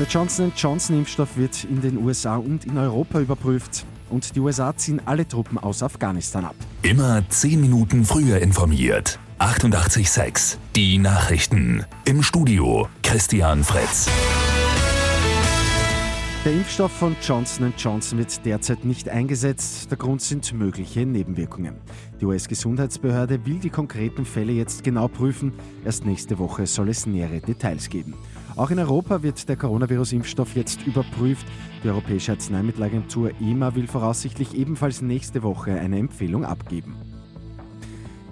Der Johnson Johnson Impfstoff wird in den USA und in Europa überprüft und die USA ziehen alle Truppen aus Afghanistan ab. Immer 10 Minuten früher informiert. 88.6 Die Nachrichten. Im Studio Christian Fritz. Der Impfstoff von Johnson Johnson wird derzeit nicht eingesetzt. Der Grund sind mögliche Nebenwirkungen. Die US-Gesundheitsbehörde will die konkreten Fälle jetzt genau prüfen. Erst nächste Woche soll es nähere Details geben. Auch in Europa wird der Coronavirus-Impfstoff jetzt überprüft. Die Europäische Arzneimittelagentur EMA will voraussichtlich ebenfalls nächste Woche eine Empfehlung abgeben.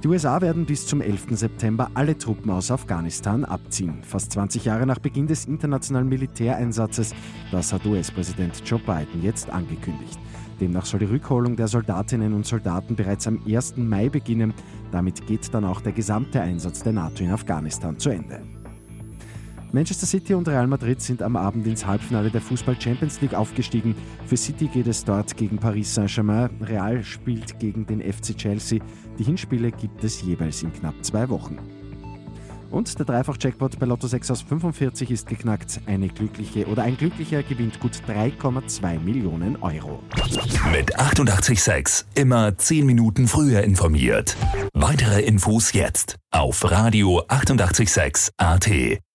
Die USA werden bis zum 11. September alle Truppen aus Afghanistan abziehen. Fast 20 Jahre nach Beginn des internationalen Militäreinsatzes. Das hat US-Präsident Joe Biden jetzt angekündigt. Demnach soll die Rückholung der Soldatinnen und Soldaten bereits am 1. Mai beginnen. Damit geht dann auch der gesamte Einsatz der NATO in Afghanistan zu Ende. Manchester City und Real Madrid sind am Abend ins Halbfinale der Fußball Champions League aufgestiegen. Für City geht es dort gegen Paris Saint-Germain. Real spielt gegen den FC Chelsea. Die Hinspiele gibt es jeweils in knapp zwei Wochen. Und der Dreifach-Jackpot bei Lotto 6 aus 45 ist geknackt. Eine glückliche oder ein glücklicher gewinnt gut 3,2 Millionen Euro. Mit 886 immer 10 Minuten früher informiert. Weitere Infos jetzt auf Radio 886 AT.